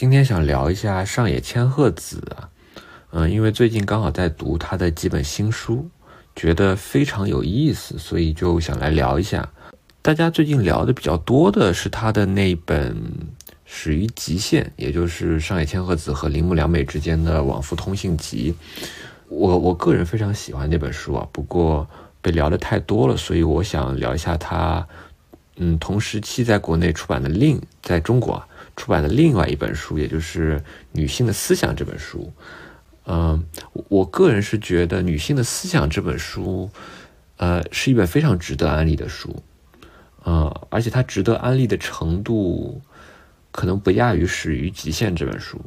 今天想聊一下上野千鹤子啊，嗯，因为最近刚好在读他的几本新书，觉得非常有意思，所以就想来聊一下。大家最近聊的比较多的是他的那本《始于极限》，也就是上野千鹤子和铃木良美之间的往复通信集。我我个人非常喜欢那本书啊，不过被聊的太多了，所以我想聊一下他，嗯，同时期在国内出版的另在中国出版的另外一本书，也就是《女性的思想》这本书。嗯，我个人是觉得《女性的思想》这本书，呃，是一本非常值得安利的书。呃，而且它值得安利的程度，可能不亚于《始于极限》这本书，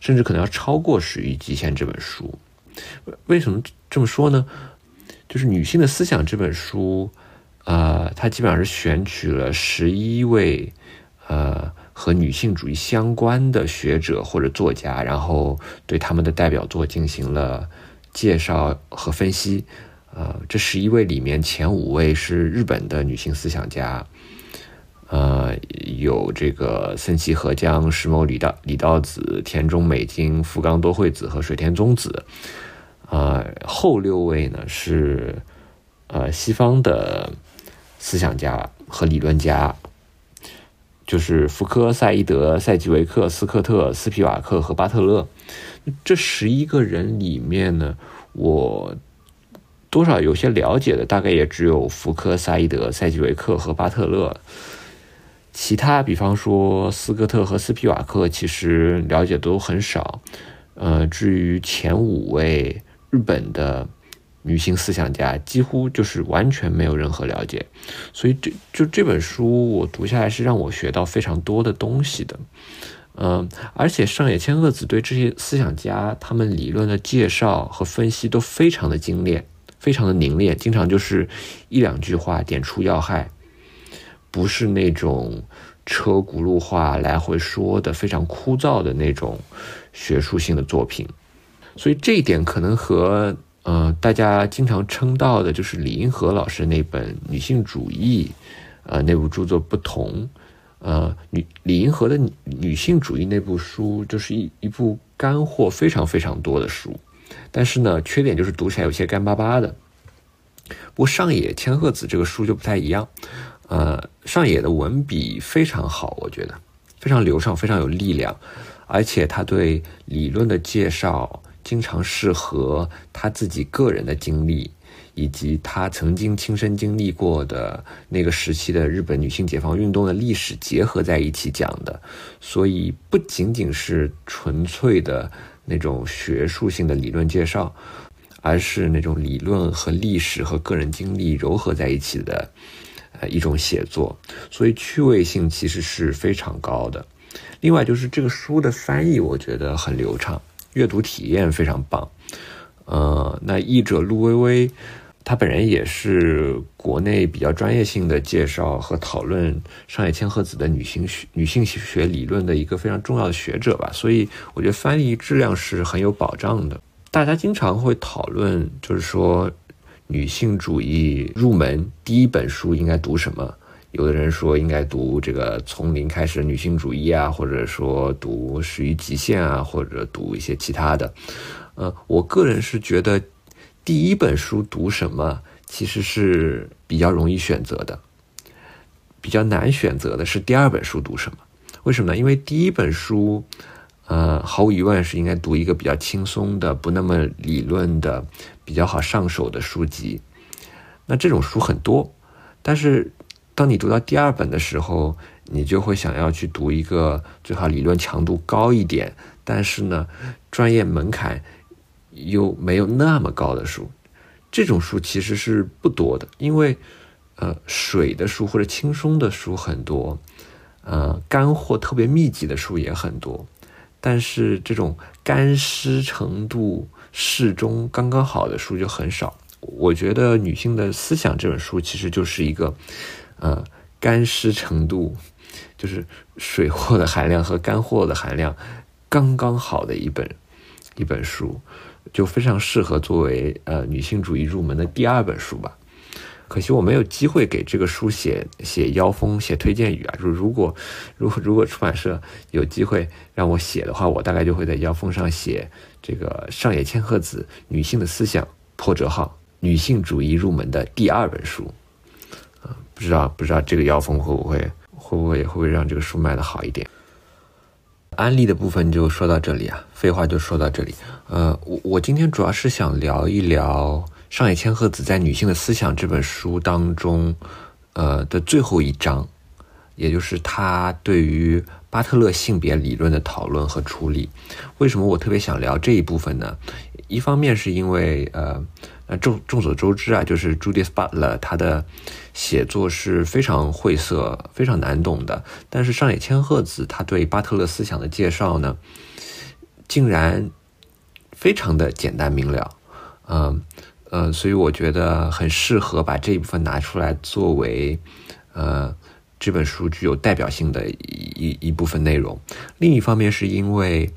甚至可能要超过《始于极限》这本书。为什么这么说呢？就是《女性的思想》这本书，呃，它基本上是选取了十一位呃和女性主义相关的学者或者作家，然后对他们的代表作进行了介绍和分析。呃，这十一位里面前五位是日本的女性思想家，呃，有这个森崎和江、石牟李道李道子、田中美津、福冈多惠子和水田宗子。呃，后六位呢是呃西方的思想家和理论家，就是福柯、赛义德、赛吉维克、斯科特、斯皮瓦克和巴特勒。这十一个人里面呢，我多少有些了解的，大概也只有福柯、赛义德、赛吉维克和巴特勒。其他，比方说斯科特和斯皮瓦克，其实了解都很少。呃，至于前五位。日本的女性思想家几乎就是完全没有任何了解，所以这就这本书我读下来是让我学到非常多的东西的，嗯，而且上野千鹤子对这些思想家他们理论的介绍和分析都非常的精炼，非常的凝练，经常就是一两句话点出要害，不是那种车轱辘话来回说的非常枯燥的那种学术性的作品。所以这一点可能和呃大家经常称道的，就是李银河老师那本女性主义，呃那部著作不同。呃，女李银河的女性主义那部书，就是一一部干货非常非常多的书，但是呢，缺点就是读起来有些干巴巴的。不过上野千鹤子这个书就不太一样，呃，上野的文笔非常好，我觉得非常流畅，非常有力量，而且他对理论的介绍。经常是和他自己个人的经历，以及他曾经亲身经历过的那个时期的日本女性解放运动的历史结合在一起讲的，所以不仅仅是纯粹的那种学术性的理论介绍，而是那种理论和历史和个人经历糅合在一起的，呃一种写作，所以趣味性其实是非常高的。另外就是这个书的翻译，我觉得很流畅。阅读体验非常棒，呃，那译者陆微微，他本人也是国内比较专业性的介绍和讨论上野千鹤子的女性学女性学理论的一个非常重要的学者吧，所以我觉得翻译质量是很有保障的。大家经常会讨论，就是说女性主义入门第一本书应该读什么。有的人说应该读这个从零开始女性主义啊，或者说读始于极限啊，或者读一些其他的。呃，我个人是觉得第一本书读什么其实是比较容易选择的，比较难选择的是第二本书读什么。为什么呢？因为第一本书，呃，毫无疑问是应该读一个比较轻松的、不那么理论的、比较好上手的书籍。那这种书很多，但是。当你读到第二本的时候，你就会想要去读一个最好理论强度高一点，但是呢，专业门槛又没有那么高的书。这种书其实是不多的，因为呃，水的书或者轻松的书很多，呃，干货特别密集的书也很多，但是这种干湿程度适中、刚刚好的书就很少。我觉得《女性的思想》这本书其实就是一个。呃，干湿程度就是水货的含量和干货的含量刚刚好的一本一本书，就非常适合作为呃女性主义入门的第二本书吧。可惜我没有机会给这个书写写腰封、写推荐语啊。如如果如果如果出版社有机会让我写的话，我大概就会在腰封上写这个上野千鹤子女性的思想破折号女性主义入门的第二本书。不知道不知道这个妖风会不会会不会会不会让这个书卖的好一点。安利的部分就说到这里啊，废话就说到这里。呃，我我今天主要是想聊一聊上野千鹤子在《女性的思想》这本书当中，呃的最后一章，也就是她对于巴特勒性别理论的讨论和处理。为什么我特别想聊这一部分呢？一方面是因为呃。众众所周知啊，就是 Judith Butler，她的写作是非常晦涩、非常难懂的。但是上野千鹤子她对巴特勒思想的介绍呢，竟然非常的简单明了。嗯呃，所以我觉得很适合把这一部分拿出来作为呃这本书具有代表性的一一部分内容。另一方面是因为。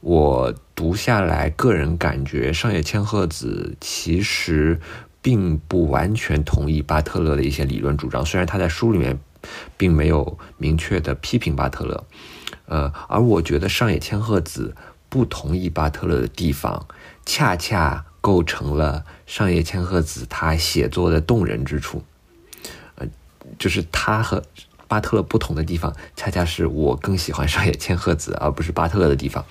我读下来，个人感觉上野千鹤子其实并不完全同意巴特勒的一些理论主张，虽然他在书里面并没有明确的批评巴特勒，呃，而我觉得上野千鹤子不同意巴特勒的地方，恰恰构成了上野千鹤子他写作的动人之处，呃，就是他和。巴特勒不同的地方，恰恰是我更喜欢上野千鹤子而不是巴特勒的地方。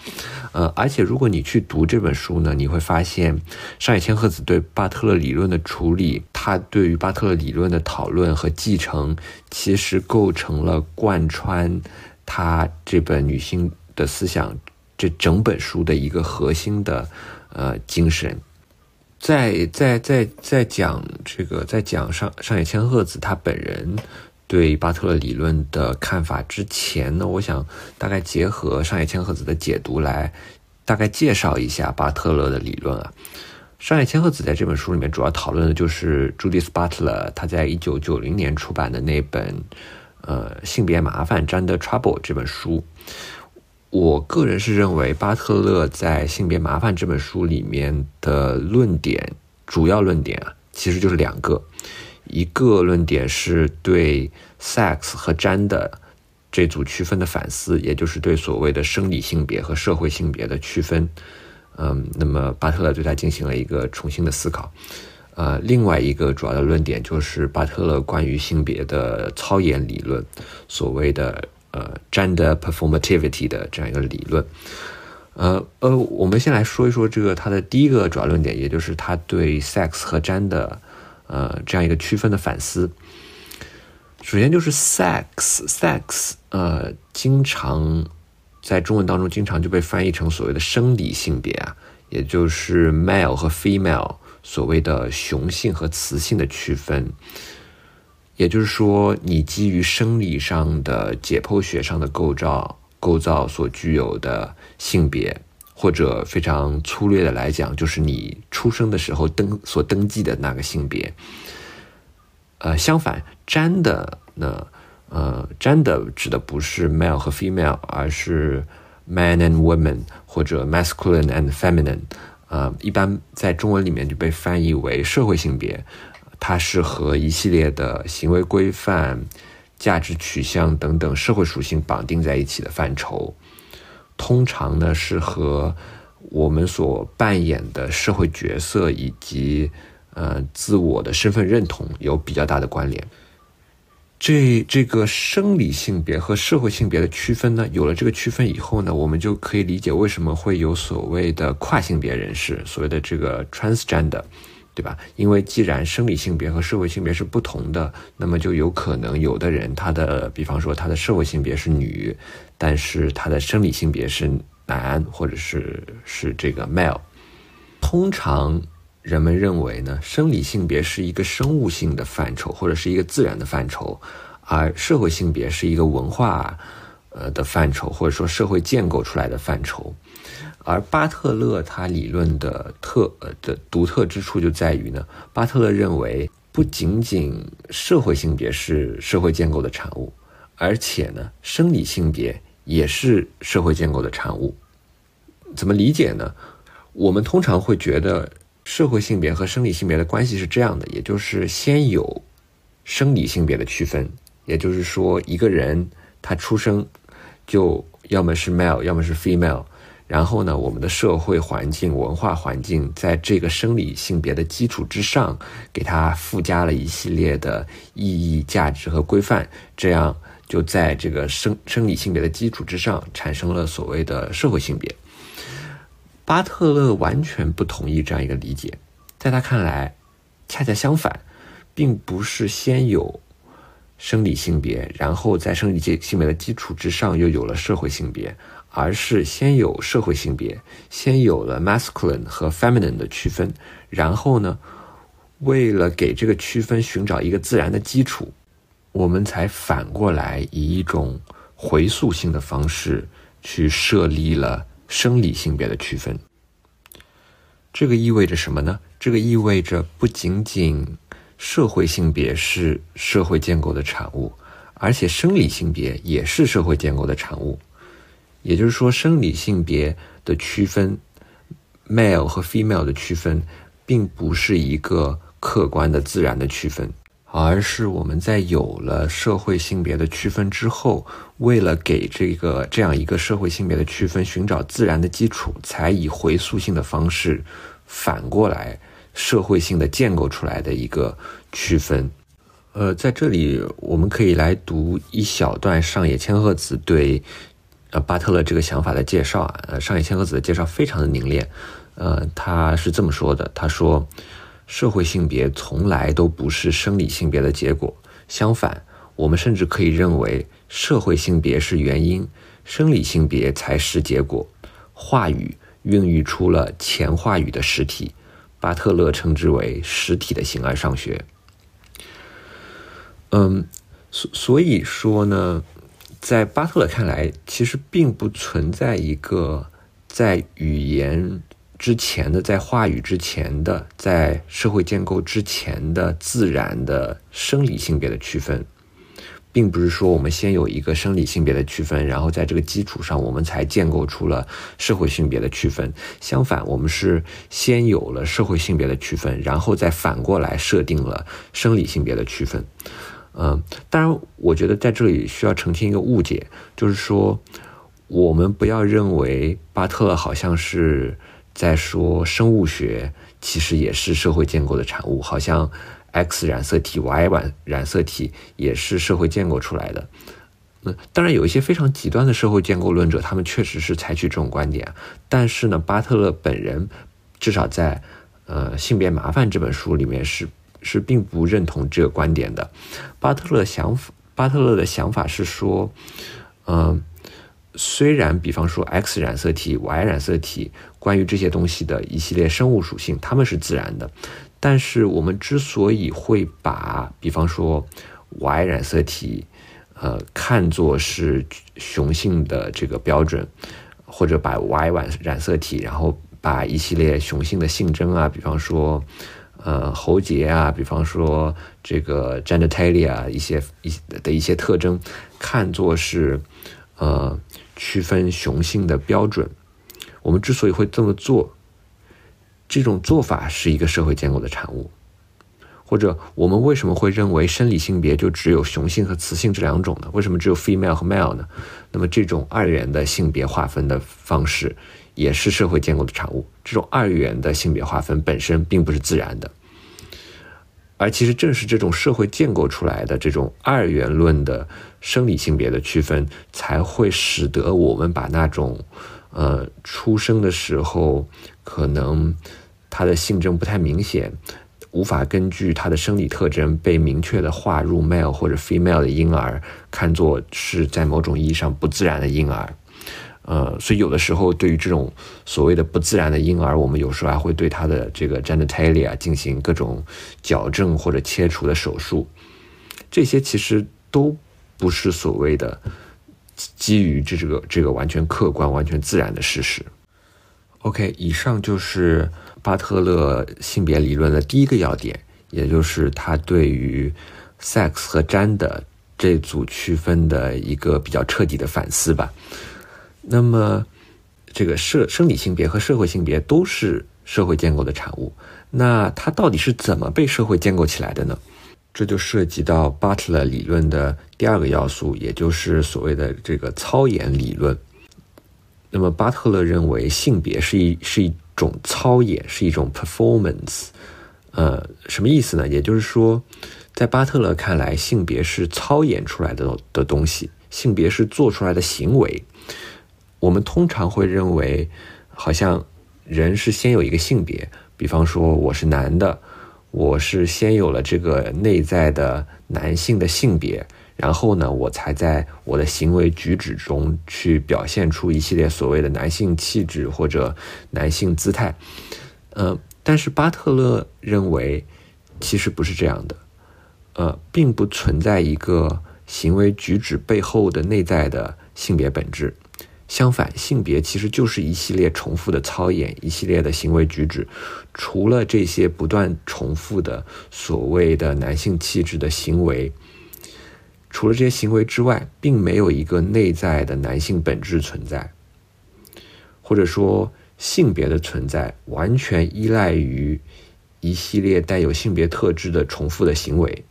呃，而且如果你去读这本书呢，你会发现上野千鹤子对巴特勒理论的处理，他对于巴特勒理论的讨论和继承，其实构成了贯穿他这本女性的思想这整本书的一个核心的呃精神。在在在在讲这个，在讲上上野千鹤子他本人。对巴特勒理论的看法之前呢，我想大概结合上野千鹤子的解读来大概介绍一下巴特勒的理论啊。上野千鹤子在这本书里面主要讨论的就是 Judith Butler 他在一九九零年出版的那本呃性别麻烦 Gender Trouble 这本书。我个人是认为巴特勒在性别麻烦这本书里面的论点，主要论点啊，其实就是两个。一个论点是对 sex 和 gender 这组区分的反思，也就是对所谓的生理性别和社会性别的区分。嗯，那么巴特勒对他进行了一个重新的思考。呃，另外一个主要的论点就是巴特勒关于性别的操演理论，所谓的呃 gender performativity 的这样一个理论。呃呃，我们先来说一说这个他的第一个主要论点，也就是他对 sex 和 gender。呃，这样一个区分的反思。首先就是 sex，sex，呃，经常在中文当中经常就被翻译成所谓的生理性别啊，也就是 male 和 female，所谓的雄性和雌性的区分。也就是说，你基于生理上的解剖学上的构造构造所具有的性别。或者非常粗略的来讲，就是你出生的时候登所登记的那个性别。呃，相反，粘的呢，呃，粘的指的不是 male 和 female，而是 man and woman 或者 masculine and feminine。呃，一般在中文里面就被翻译为社会性别，它是和一系列的行为规范、价值取向等等社会属性绑定在一起的范畴。通常呢是和我们所扮演的社会角色以及呃自我的身份认同有比较大的关联。这这个生理性别和社会性别的区分呢，有了这个区分以后呢，我们就可以理解为什么会有所谓的跨性别人士，所谓的这个 transgender。对吧？因为既然生理性别和社会性别是不同的，那么就有可能有的人他的，比方说他的社会性别是女，但是他的生理性别是男，或者是是这个 male。通常人们认为呢，生理性别是一个生物性的范畴，或者是一个自然的范畴，而社会性别是一个文化呃的范畴，或者说社会建构出来的范畴。而巴特勒他理论的特呃的独特之处就在于呢，巴特勒认为不仅仅社会性别是社会建构的产物，而且呢，生理性别也是社会建构的产物。怎么理解呢？我们通常会觉得社会性别和生理性别的关系是这样的，也就是先有生理性别的区分，也就是说，一个人他出生就要么是 male，要么是 female。然后呢，我们的社会环境、文化环境在这个生理性别的基础之上，给它附加了一系列的意义、价值和规范，这样就在这个生生理性别的基础之上，产生了所谓的社会性别。巴特勒完全不同意这样一个理解，在他看来，恰恰相反，并不是先有生理性别，然后在生理性别的基础之上又有了社会性别。而是先有社会性别，先有了 masculine 和 feminine 的区分，然后呢，为了给这个区分寻找一个自然的基础，我们才反过来以一种回溯性的方式去设立了生理性别的区分。这个意味着什么呢？这个意味着不仅仅社会性别是社会建构的产物，而且生理性别也是社会建构的产物。也就是说，生理性别的区分，male 和 female 的区分，并不是一个客观的自然的区分，而是我们在有了社会性别的区分之后，为了给这个这样一个社会性别的区分寻找自然的基础，才以回溯性的方式反过来社会性的建构出来的一个区分。呃，在这里我们可以来读一小段上野千鹤子对。呃，巴特勒这个想法的介绍啊，呃，上野千鹤子的介绍非常的凝练，呃，他是这么说的：他说，社会性别从来都不是生理性别的结果，相反，我们甚至可以认为，社会性别是原因，生理性别才是结果。话语孕育出了前话语的实体，巴特勒称之为实体的形而上学。嗯，所所以说呢。在巴特勒看来，其实并不存在一个在语言之前的、在话语之前的、在社会建构之前的自然的生理性别的区分，并不是说我们先有一个生理性别的区分，然后在这个基础上我们才建构出了社会性别的区分。相反，我们是先有了社会性别的区分，然后再反过来设定了生理性别的区分。嗯，当然，我觉得在这里需要澄清一个误解，就是说，我们不要认为巴特勒好像是在说生物学其实也是社会建构的产物，好像 X 染色体、Y 染染色体也是社会建构出来的。嗯，当然有一些非常极端的社会建构论者，他们确实是采取这种观点，但是呢，巴特勒本人至少在呃《性别麻烦》这本书里面是。是并不认同这个观点的。巴特勒想法，巴特勒的想法是说，嗯，虽然比方说 X 染色体、Y 染色体，关于这些东西的一系列生物属性，它们是自然的，但是我们之所以会把比方说 Y 染色体，呃，看作是雄性的这个标准，或者把 Y 染染色体，然后把一系列雄性的性征啊，比方说。呃，喉结啊，比方说这个 genitalia 一些一的一些特征，看作是呃区分雄性的标准。我们之所以会这么做，这种做法是一个社会建构的产物。或者我们为什么会认为生理性别就只有雄性和雌性这两种呢？为什么只有 female 和 male 呢？那么这种二元的性别划分的方式。也是社会建构的产物。这种二元的性别划分本身并不是自然的，而其实正是这种社会建构出来的这种二元论的生理性别的区分，才会使得我们把那种呃出生的时候可能他的性征不太明显，无法根据他的生理特征被明确的划入 male 或者 female 的婴儿，看作是在某种意义上不自然的婴儿。呃，所以有的时候对于这种所谓的不自然的婴儿，我们有时候还会对他的这个 genitalia 进行各种矫正或者切除的手术。这些其实都不是所谓的基于这这个这个完全客观、完全自然的事实。OK，以上就是巴特勒性别理论的第一个要点，也就是他对于 sex 和 gender 这组区分的一个比较彻底的反思吧。那么，这个社生理性别和社会性别都是社会建构的产物。那它到底是怎么被社会建构起来的呢？这就涉及到巴特勒理论的第二个要素，也就是所谓的这个操演理论。那么，巴特勒认为性别是一是一种操演，是一种 performance。呃，什么意思呢？也就是说，在巴特勒看来，性别是操演出来的的东西，性别是做出来的行为。我们通常会认为，好像人是先有一个性别，比方说我是男的。我是先有了这个内在的男性的性别，然后呢，我才在我的行为举止中去表现出一系列所谓的男性气质或者男性姿态。呃，但是巴特勒认为，其实不是这样的，呃，并不存在一个行为举止背后的内在的性别本质。相反，性别其实就是一系列重复的操演，一系列的行为举止。除了这些不断重复的所谓的男性气质的行为，除了这些行为之外，并没有一个内在的男性本质存在。或者说，性别的存在完全依赖于一系列带有性别特质的重复的行为。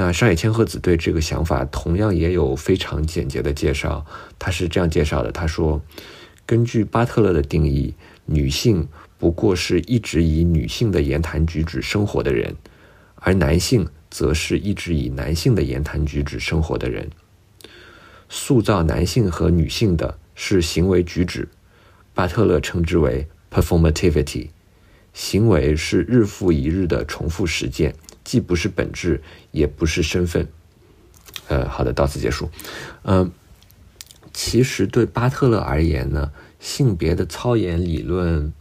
那上野千鹤子对这个想法同样也有非常简洁的介绍，他是这样介绍的：他说，根据巴特勒的定义，女性不过是一直以女性的言谈举止生活的人，而男性则是一直以男性的言谈举止生活的人。塑造男性和女性的是行为举止，巴特勒称之为 performativity，行为是日复一日的重复实践。既不是本质，也不是身份。呃，好的，到此结束。嗯，其实对巴特勒而言呢，性别的操演理论，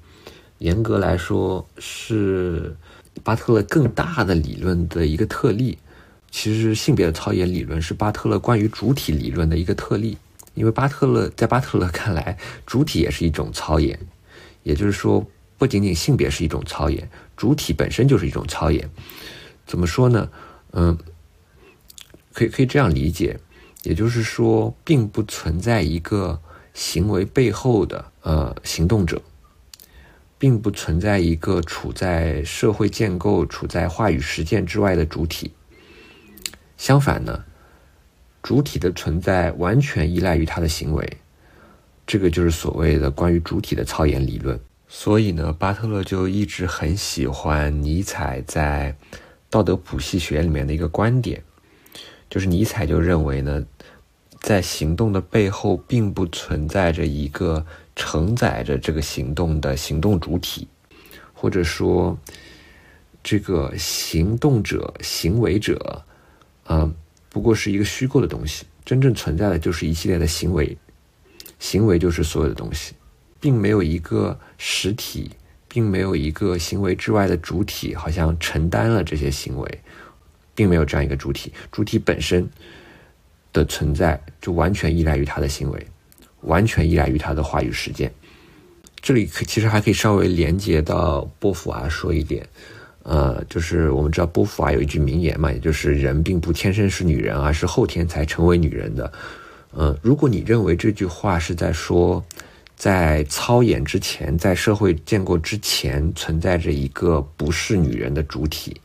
严格来说是巴特勒更大的理论的一个特例。其实，性别的操演理论是巴特勒关于主体理论的一个特例，因为巴特勒在巴特勒看来，主体也是一种操演，也就是说，不仅仅性别是一种操演，主体本身就是一种操演。怎么说呢？嗯，可以可以这样理解，也就是说，并不存在一个行为背后的呃行动者，并不存在一个处在社会建构、处在话语实践之外的主体。相反呢，主体的存在完全依赖于他的行为，这个就是所谓的关于主体的操演理论。所以呢，巴特勒就一直很喜欢尼采在。道德谱系学里面的一个观点，就是尼采就认为呢，在行动的背后并不存在着一个承载着这个行动的行动主体，或者说，这个行动者、行为者，啊，不过是一个虚构的东西。真正存在的就是一系列的行为，行为就是所有的东西，并没有一个实体。并没有一个行为之外的主体，好像承担了这些行为，并没有这样一个主体。主体本身的存在就完全依赖于他的行为，完全依赖于他的话语实践。这里可其实还可以稍微连接到波伏娃说一点，呃，就是我们知道波伏娃有一句名言嘛，也就是人并不天生是女人，而是后天才成为女人的。嗯，如果你认为这句话是在说。在操演之前，在社会建构之前，存在着一个不是女人的主体，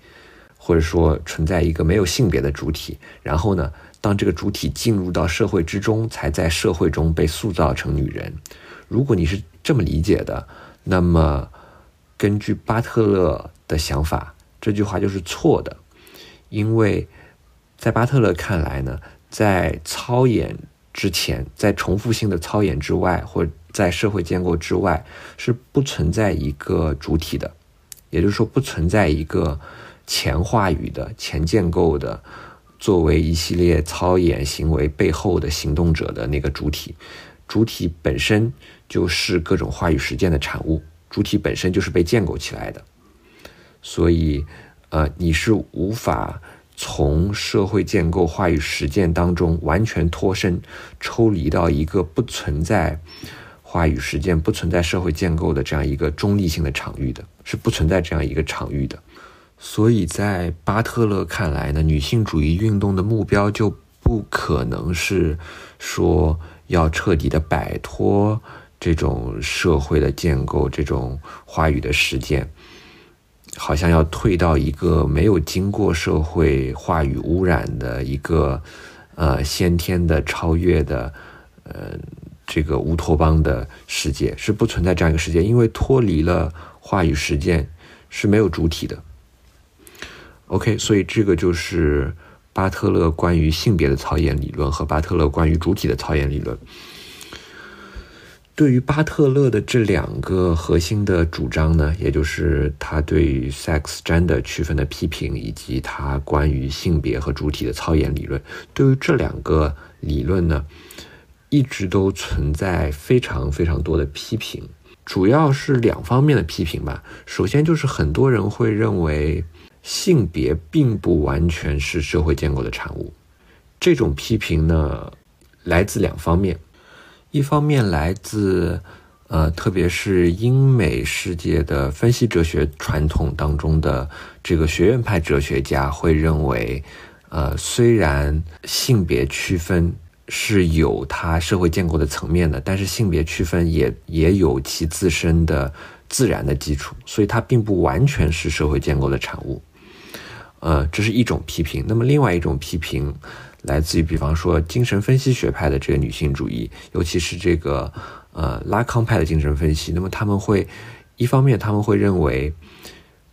或者说存在一个没有性别的主体。然后呢，当这个主体进入到社会之中，才在社会中被塑造成女人。如果你是这么理解的，那么根据巴特勒的想法，这句话就是错的，因为在巴特勒看来呢，在操演之前，在重复性的操演之外，或在社会建构之外是不存在一个主体的，也就是说不存在一个前话语的、前建构的，作为一系列操演行为背后的行动者的那个主体。主体本身就是各种话语实践的产物，主体本身就是被建构起来的。所以，呃，你是无法从社会建构话语实践当中完全脱身、抽离到一个不存在。话语实践不存在社会建构的这样一个中立性的场域的，是不存在这样一个场域的。所以在巴特勒看来呢，女性主义运动的目标就不可能是说要彻底的摆脱这种社会的建构、这种话语的实践，好像要退到一个没有经过社会话语污染的一个呃先天的超越的呃这个乌托邦的世界是不存在这样一个世界，因为脱离了话语实践是没有主体的。OK，所以这个就是巴特勒关于性别的操演理论和巴特勒关于主体的操演理论。对于巴特勒的这两个核心的主张呢，也就是他对 sex gender 区分的批评，以及他关于性别和主体的操演理论，对于这两个理论呢，一直都存在非常非常多的批评，主要是两方面的批评吧。首先就是很多人会认为性别并不完全是社会建构的产物，这种批评呢，来自两方面。一方面来自，呃，特别是英美世界的分析哲学传统当中的这个学院派哲学家会认为，呃，虽然性别区分是有它社会建构的层面的，但是性别区分也也有其自身的自然的基础，所以它并不完全是社会建构的产物。呃，这是一种批评。那么另外一种批评。来自于，比方说精神分析学派的这个女性主义，尤其是这个呃拉康派的精神分析。那么他们会一方面他们会认为，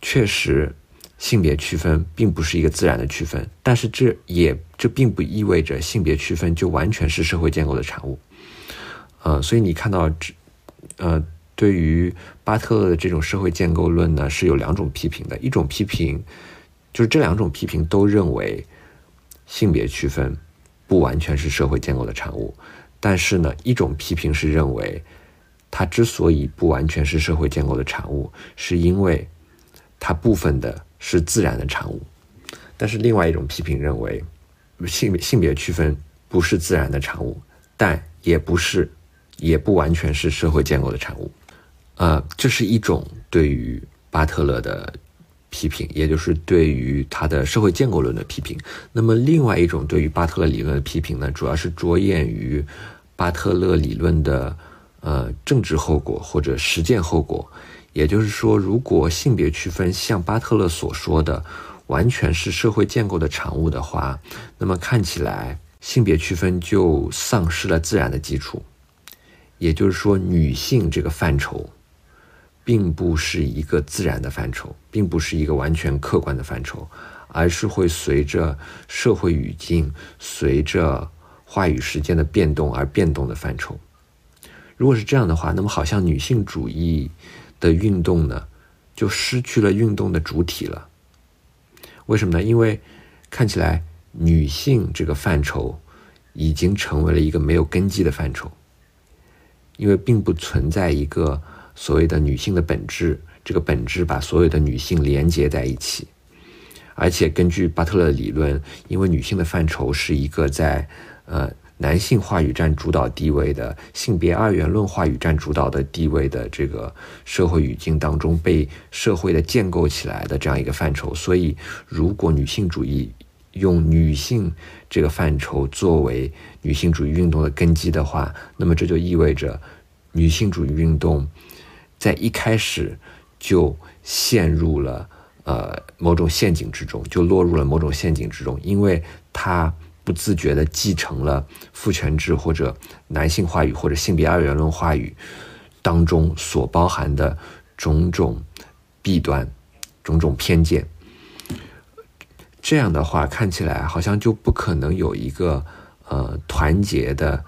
确实性别区分并不是一个自然的区分，但是这也这并不意味着性别区分就完全是社会建构的产物。呃，所以你看到这呃对于巴特勒的这种社会建构论呢，是有两种批评的，一种批评就是这两种批评都认为。性别区分不完全是社会建构的产物，但是呢，一种批评是认为，它之所以不完全是社会建构的产物，是因为它部分的是自然的产物。但是另外一种批评认为，性性别区分不是自然的产物，但也不是，也不完全是社会建构的产物。呃，这是一种对于巴特勒的。批评，也就是对于他的社会建构论的批评。那么，另外一种对于巴特勒理论的批评呢，主要是着眼于巴特勒理论的呃政治后果或者实践后果。也就是说，如果性别区分像巴特勒所说的完全是社会建构的产物的话，那么看起来性别区分就丧失了自然的基础。也就是说，女性这个范畴。并不是一个自然的范畴，并不是一个完全客观的范畴，而是会随着社会语境、随着话语时间的变动而变动的范畴。如果是这样的话，那么好像女性主义的运动呢，就失去了运动的主体了。为什么呢？因为看起来女性这个范畴已经成为了一个没有根基的范畴，因为并不存在一个。所谓的女性的本质，这个本质把所有的女性连接在一起，而且根据巴特勒理论，因为女性的范畴是一个在呃男性话语占主导地位的性别二元论话语占主导的地位的这个社会语境当中被社会的建构起来的这样一个范畴，所以如果女性主义用女性这个范畴作为女性主义运动的根基的话，那么这就意味着女性主义运动。在一开始就陷入了呃某种陷阱之中，就落入了某种陷阱之中，因为它不自觉的继承了父权制或者男性话语或者性别二元论话语当中所包含的种种弊端、种种偏见。这样的话，看起来好像就不可能有一个呃团结的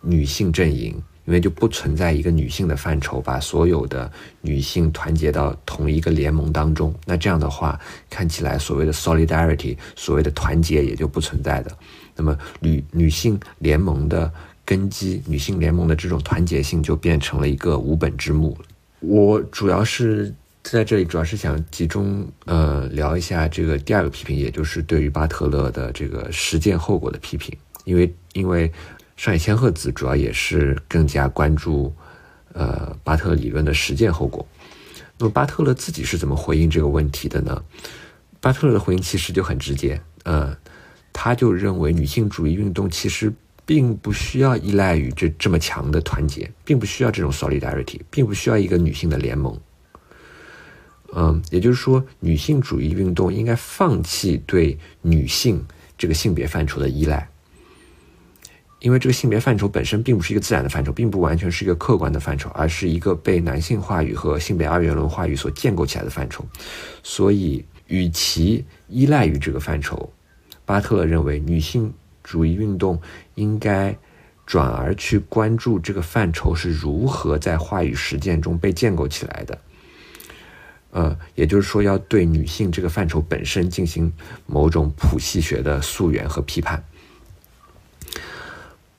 女性阵营。因为就不存在一个女性的范畴，把所有的女性团结到同一个联盟当中。那这样的话，看起来所谓的 solidarity，所谓的团结也就不存在的。那么女女性联盟的根基，女性联盟的这种团结性就变成了一个无本之木。我主要是在这里，主要是想集中呃聊一下这个第二个批评，也就是对于巴特勒的这个实践后果的批评，因为因为。上野千鹤子主要也是更加关注，呃，巴特勒理论的实践后果。那么巴特勒自己是怎么回应这个问题的呢？巴特勒的回应其实就很直接，呃，他就认为女性主义运动其实并不需要依赖于这这么强的团结，并不需要这种 solidarity，并不需要一个女性的联盟。嗯，也就是说，女性主义运动应该放弃对女性这个性别范畴的依赖，因为这个性别范畴本身并不是一个自然的范畴，并不完全是一个客观的范畴，而是一个被男性话语和性别二元论话语所建构起来的范畴。所以，与其依赖于这个范畴，巴特勒认为女性主义运动应该转而去关注这个范畴是如何在话语实践中被建构起来的。呃，也就是说，要对女性这个范畴本身进行某种谱系学的溯源和批判。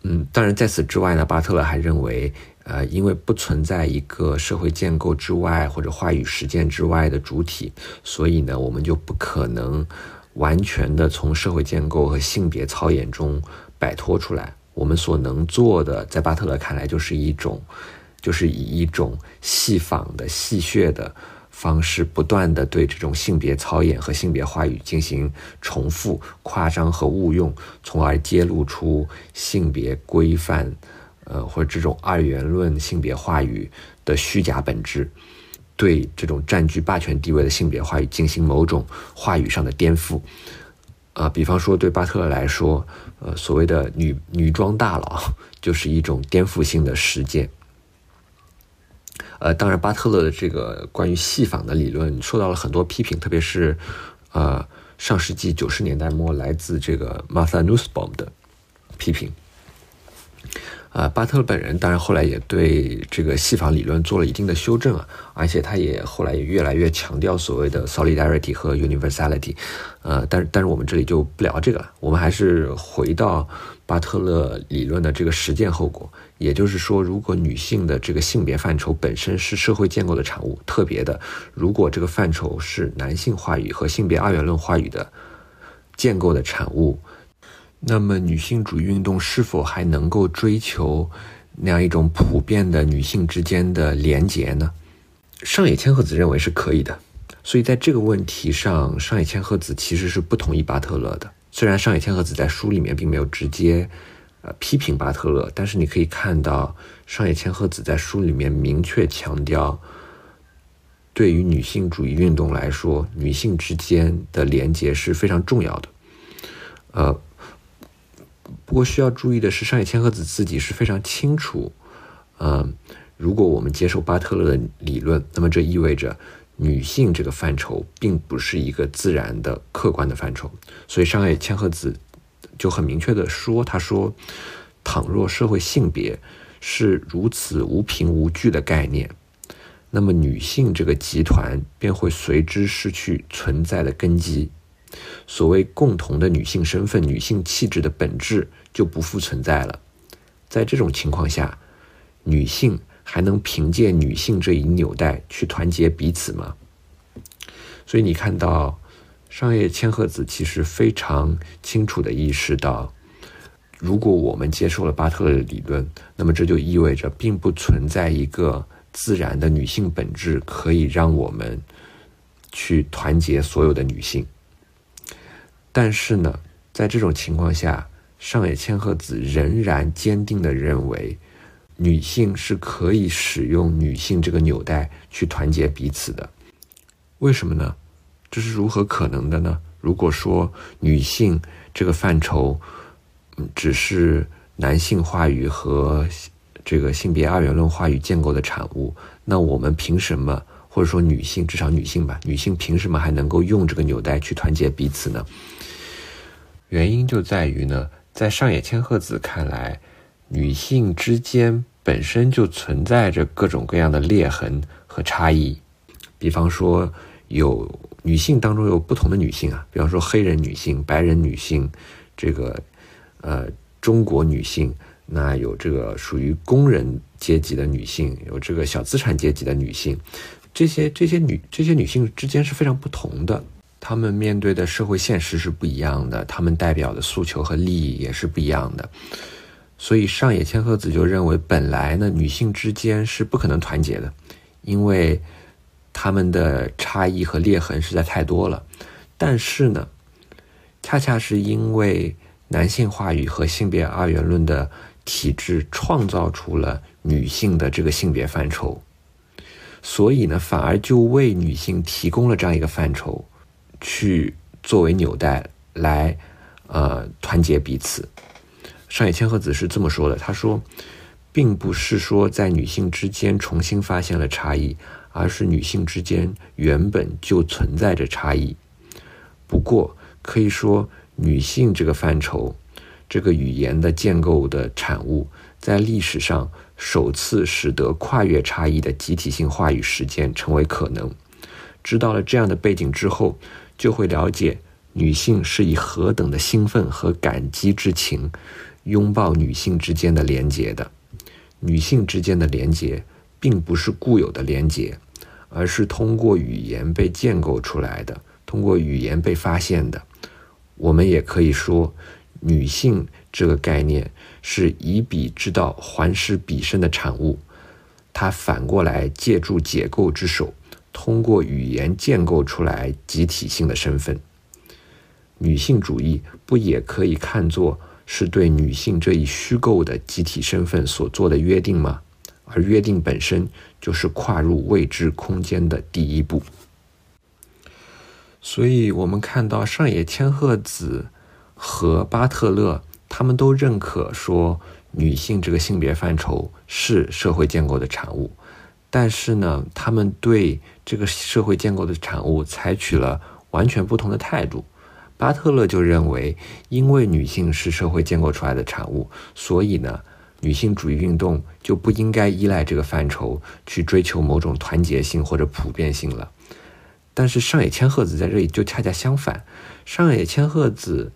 嗯，当然，在此之外呢，巴特勒还认为，呃，因为不存在一个社会建构之外或者话语实践之外的主体，所以呢，我们就不可能完全的从社会建构和性别操演中摆脱出来。我们所能做的，在巴特勒看来，就是一种，就是以一种细仿的、戏谑的。方式不断的对这种性别操演和性别话语进行重复、夸张和误用，从而揭露出性别规范，呃，或者这种二元论性别话语的虚假本质，对这种占据霸权地位的性别话语进行某种话语上的颠覆。啊，比方说对巴特勒来说，呃，所谓的女女装大佬 就是一种颠覆性的实践。呃，当然，巴特勒的这个关于戏仿的理论受到了很多批评，特别是，呃，上世纪九十年代末来自这个 Martha Nussbaum 的批评。呃，巴特勒本人当然后来也对这个戏仿理论做了一定的修正啊，而且他也后来也越来越强调所谓的 solidarity 和 universality。呃，但是但是我们这里就不聊这个了，我们还是回到巴特勒理论的这个实践后果。也就是说，如果女性的这个性别范畴本身是社会建构的产物，特别的，如果这个范畴是男性话语和性别二元论话语的建构的产物，那么女性主义运动是否还能够追求那样一种普遍的女性之间的连结呢？上野千鹤子认为是可以的。所以在这个问题上，上野千鹤子其实是不同意巴特勒的。虽然上野千鹤子在书里面并没有直接。呃，批评巴特勒，但是你可以看到上野千鹤子在书里面明确强调，对于女性主义运动来说，女性之间的连结是非常重要的。呃，不过需要注意的是，上野千鹤子自己是非常清楚，嗯，如果我们接受巴特勒的理论，那么这意味着女性这个范畴并不是一个自然的、客观的范畴，所以上野千鹤子。就很明确的说，他说，倘若社会性别是如此无凭无据的概念，那么女性这个集团便会随之失去存在的根基。所谓共同的女性身份、女性气质的本质就不复存在了。在这种情况下，女性还能凭借女性这一纽带去团结彼此吗？所以你看到。上野千鹤子其实非常清楚的意识到，如果我们接受了巴特勒的理论，那么这就意味着并不存在一个自然的女性本质可以让我们去团结所有的女性。但是呢，在这种情况下，上野千鹤子仍然坚定的认为，女性是可以使用女性这个纽带去团结彼此的。为什么呢？这是如何可能的呢？如果说女性这个范畴，只是男性话语和这个性别二元论话语建构的产物，那我们凭什么，或者说女性，至少女性吧，女性凭什么还能够用这个纽带去团结彼此呢？原因就在于呢，在上野千鹤子看来，女性之间本身就存在着各种各样的裂痕和差异，比方说有。女性当中有不同的女性啊，比方说黑人女性、白人女性，这个呃中国女性，那有这个属于工人阶级的女性，有这个小资产阶级的女性，这些这些女这些女性之间是非常不同的，他们面对的社会现实是不一样的，他们代表的诉求和利益也是不一样的，所以上野千鹤子就认为，本来呢女性之间是不可能团结的，因为。他们的差异和裂痕实在太多了，但是呢，恰恰是因为男性话语和性别二元论的体制创造出了女性的这个性别范畴，所以呢，反而就为女性提供了这样一个范畴，去作为纽带来，呃，团结彼此。上野千鹤子是这么说的，他说，并不是说在女性之间重新发现了差异，而是女性之间原本就存在着差异。不过可以说，女性这个范畴，这个语言的建构的产物，在历史上。首次使得跨越差异的集体性话语实践成为可能。知道了这样的背景之后，就会了解女性是以何等的兴奋和感激之情拥抱女性之间的连结的。女性之间的连结并不是固有的连结，而是通过语言被建构出来的，通过语言被发现的。我们也可以说，女性这个概念。是以彼之道还施彼身的产物，它反过来借助解构之手，通过语言建构出来集体性的身份。女性主义不也可以看作是对女性这一虚构的集体身份所做的约定吗？而约定本身就是跨入未知空间的第一步。所以，我们看到上野千鹤子和巴特勒。他们都认可说，女性这个性别范畴是社会建构的产物，但是呢，他们对这个社会建构的产物采取了完全不同的态度。巴特勒就认为，因为女性是社会建构出来的产物，所以呢，女性主义运动就不应该依赖这个范畴去追求某种团结性或者普遍性了。但是上野千鹤子在这里就恰恰相反，上野千鹤子。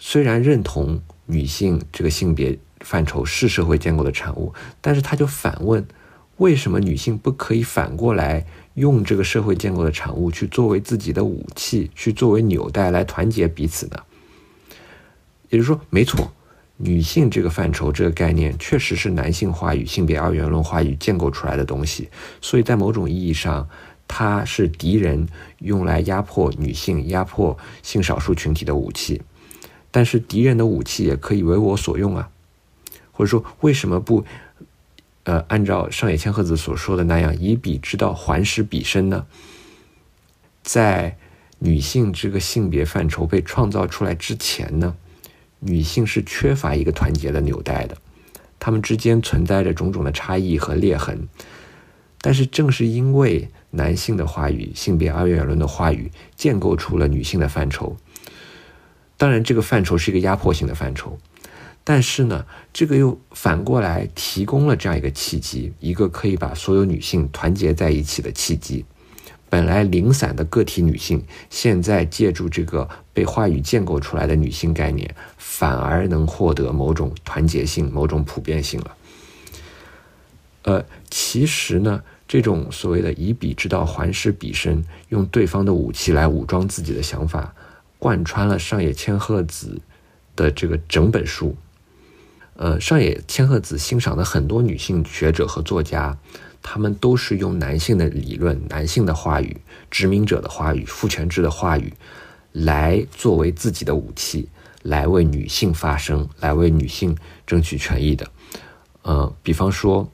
虽然认同女性这个性别范畴是社会建构的产物，但是他就反问：为什么女性不可以反过来用这个社会建构的产物去作为自己的武器，去作为纽带来团结彼此呢？也就是说，没错，女性这个范畴这个概念确实是男性话语、性别二元论话语建构出来的东西，所以在某种意义上，它是敌人用来压迫女性、压迫性少数群体的武器。但是敌人的武器也可以为我所用啊，或者说为什么不，呃，按照上野千鹤子所说的那样，以彼之道还施彼身呢？在女性这个性别范畴被创造出来之前呢，女性是缺乏一个团结的纽带的，她们之间存在着种种的差异和裂痕。但是正是因为男性的话语、性别二元论的话语建构出了女性的范畴。当然，这个范畴是一个压迫性的范畴，但是呢，这个又反过来提供了这样一个契机，一个可以把所有女性团结在一起的契机。本来零散的个体女性，现在借助这个被话语建构出来的女性概念，反而能获得某种团结性、某种普遍性了。呃，其实呢，这种所谓的以彼之道还施彼身，用对方的武器来武装自己的想法。贯穿了上野千鹤子的这个整本书。呃，上野千鹤子欣赏的很多女性学者和作家，他们都是用男性的理论、男性的话语、殖民者的话语、父权制的话语，来作为自己的武器，来为女性发声，来为女性争取权益的。呃，比方说，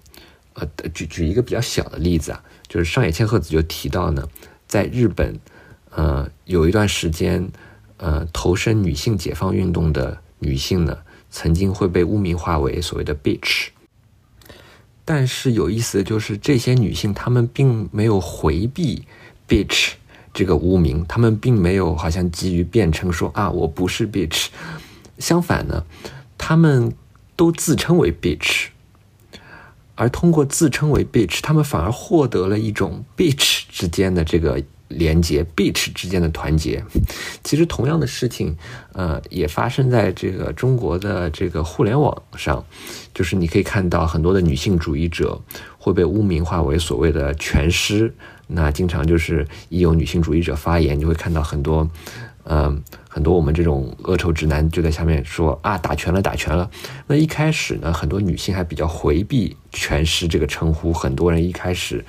呃，举举一个比较小的例子啊，就是上野千鹤子就提到呢，在日本，呃，有一段时间。呃，投身女性解放运动的女性呢，曾经会被污名化为所谓的 bitch。但是有意思的就是，这些女性她们并没有回避 bitch 这个污名，她们并没有好像急于辩称说啊我不是 bitch。相反呢，她们都自称为 bitch，而通过自称为 bitch，她们反而获得了一种 bitch 之间的这个。连接 bitch 之间的团结，其实同样的事情，呃，也发生在这个中国的这个互联网上，就是你可以看到很多的女性主义者会被污名化为所谓的全师，那经常就是一有女性主义者发言，就会看到很多，嗯，很多我们这种恶臭直男就在下面说啊，打拳了，打拳了。那一开始呢，很多女性还比较回避全师这个称呼，很多人一开始。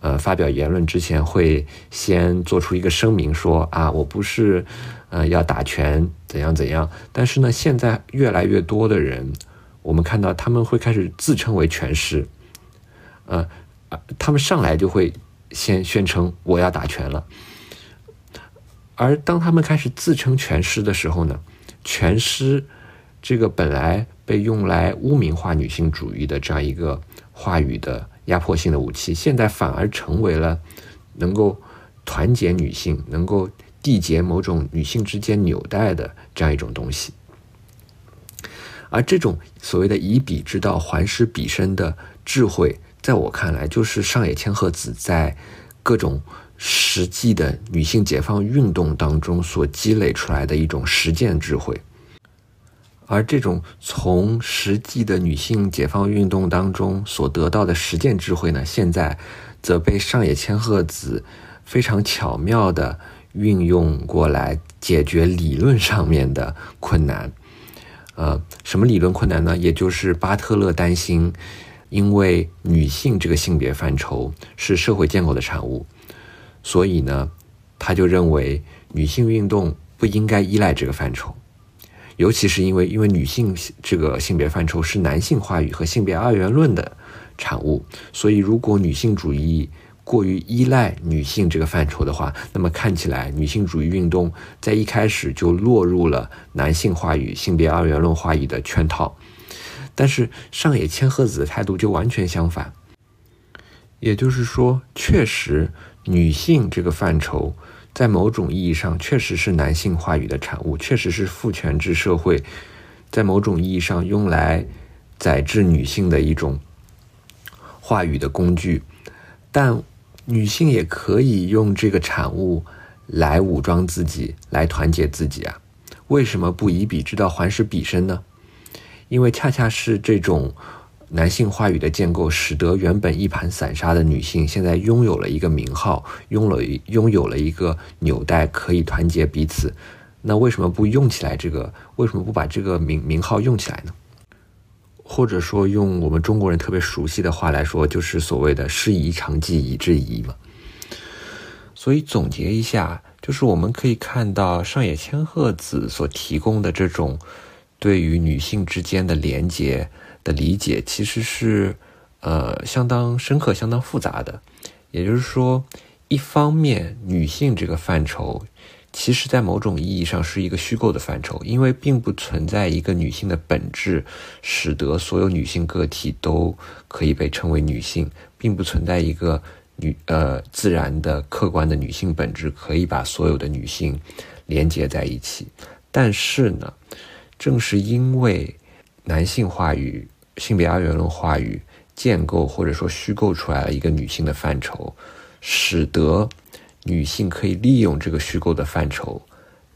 呃，发表言论之前会先做出一个声明，说啊，我不是，呃，要打拳怎样怎样。但是呢，现在越来越多的人，我们看到他们会开始自称为拳师，呃，他他们上来就会先宣称我要打拳了。而当他们开始自称拳师的时候呢，拳师这个本来被用来污名化女性主义的这样一个话语的压迫性的武器，现在反而成为了能够团结女性、能够缔结某种女性之间纽带的这样一种东西。而这种所谓的以彼之道还施彼身的智慧，在我看来，就是上野千鹤子在各种。实际的女性解放运动当中所积累出来的一种实践智慧，而这种从实际的女性解放运动当中所得到的实践智慧呢，现在则被上野千鹤子非常巧妙的运用过来解决理论上面的困难。呃，什么理论困难呢？也就是巴特勒担心，因为女性这个性别范畴是社会建构的产物。所以呢，他就认为女性运动不应该依赖这个范畴，尤其是因为因为女性这个性别范畴是男性话语和性别二元论的产物，所以如果女性主义过于依赖女性这个范畴的话，那么看起来女性主义运动在一开始就落入了男性话语、性别二元论话语的圈套。但是上野千鹤子的态度就完全相反，也就是说，确实。女性这个范畴，在某种意义上确实是男性话语的产物，确实是父权制社会在某种意义上用来宰制女性的一种话语的工具。但女性也可以用这个产物来武装自己，来团结自己啊！为什么不以彼之道还施彼身呢？因为恰恰是这种。男性话语的建构，使得原本一盘散沙的女性，现在拥有了一个名号，拥了拥有了一个纽带，可以团结彼此。那为什么不用起来？这个为什么不把这个名名号用起来呢？或者说，用我们中国人特别熟悉的话来说，就是所谓的“师夷长技以制夷”嘛。所以总结一下，就是我们可以看到上野千鹤子所提供的这种对于女性之间的连结。的理解其实是，呃，相当深刻、相当复杂的。也就是说，一方面，女性这个范畴，其实在某种意义上是一个虚构的范畴，因为并不存在一个女性的本质，使得所有女性个体都可以被称为女性，并不存在一个女呃自然的客观的女性本质，可以把所有的女性连接在一起。但是呢，正是因为男性话语。性别二元论话语建构或者说虚构出来了一个女性的范畴，使得女性可以利用这个虚构的范畴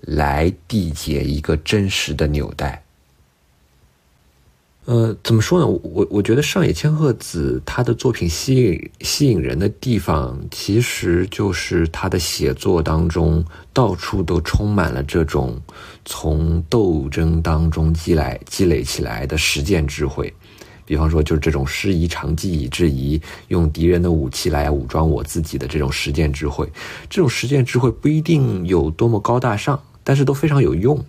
来缔结一个真实的纽带。呃，怎么说呢？我我觉得上野千鹤子她的作品吸引吸引人的地方，其实就是她的写作当中到处都充满了这种从斗争当中积累积累起来的实践智慧。比方说，就是这种师夷长技以制夷，用敌人的武器来武装我自己的这种实践智慧。这种实践智慧不一定有多么高大上，但是都非常有用。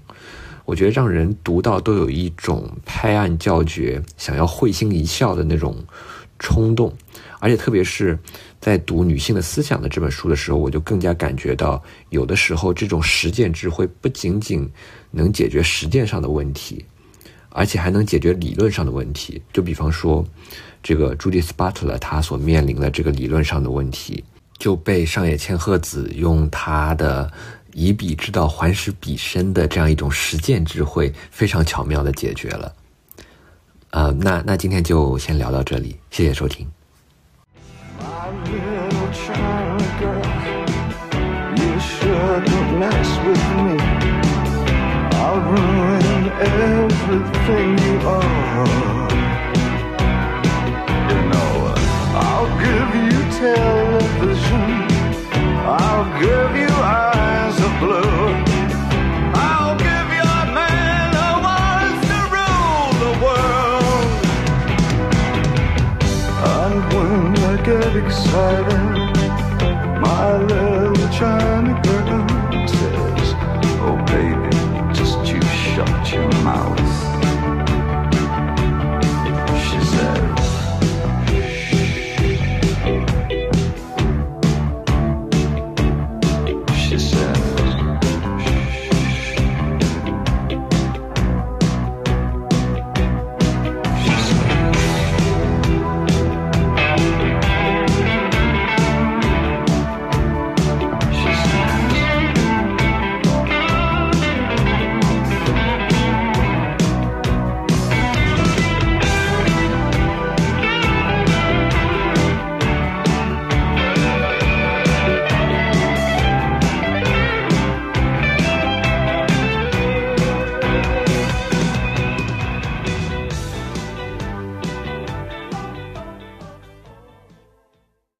我觉得让人读到都有一种拍案叫绝、想要会心一笑的那种冲动。而且，特别是在读《女性的思想》的这本书的时候，我就更加感觉到，有的时候这种实践智慧不仅仅能解决实践上的问题。而且还能解决理论上的问题，就比方说，这个 Judith Butler 他所面临的这个理论上的问题，就被上野千鹤子用他的以彼之道还施彼身的这样一种实践智慧，非常巧妙的解决了。呃，那那今天就先聊到这里，谢谢收听。Everything you are. You know, I'll give you television, I'll give you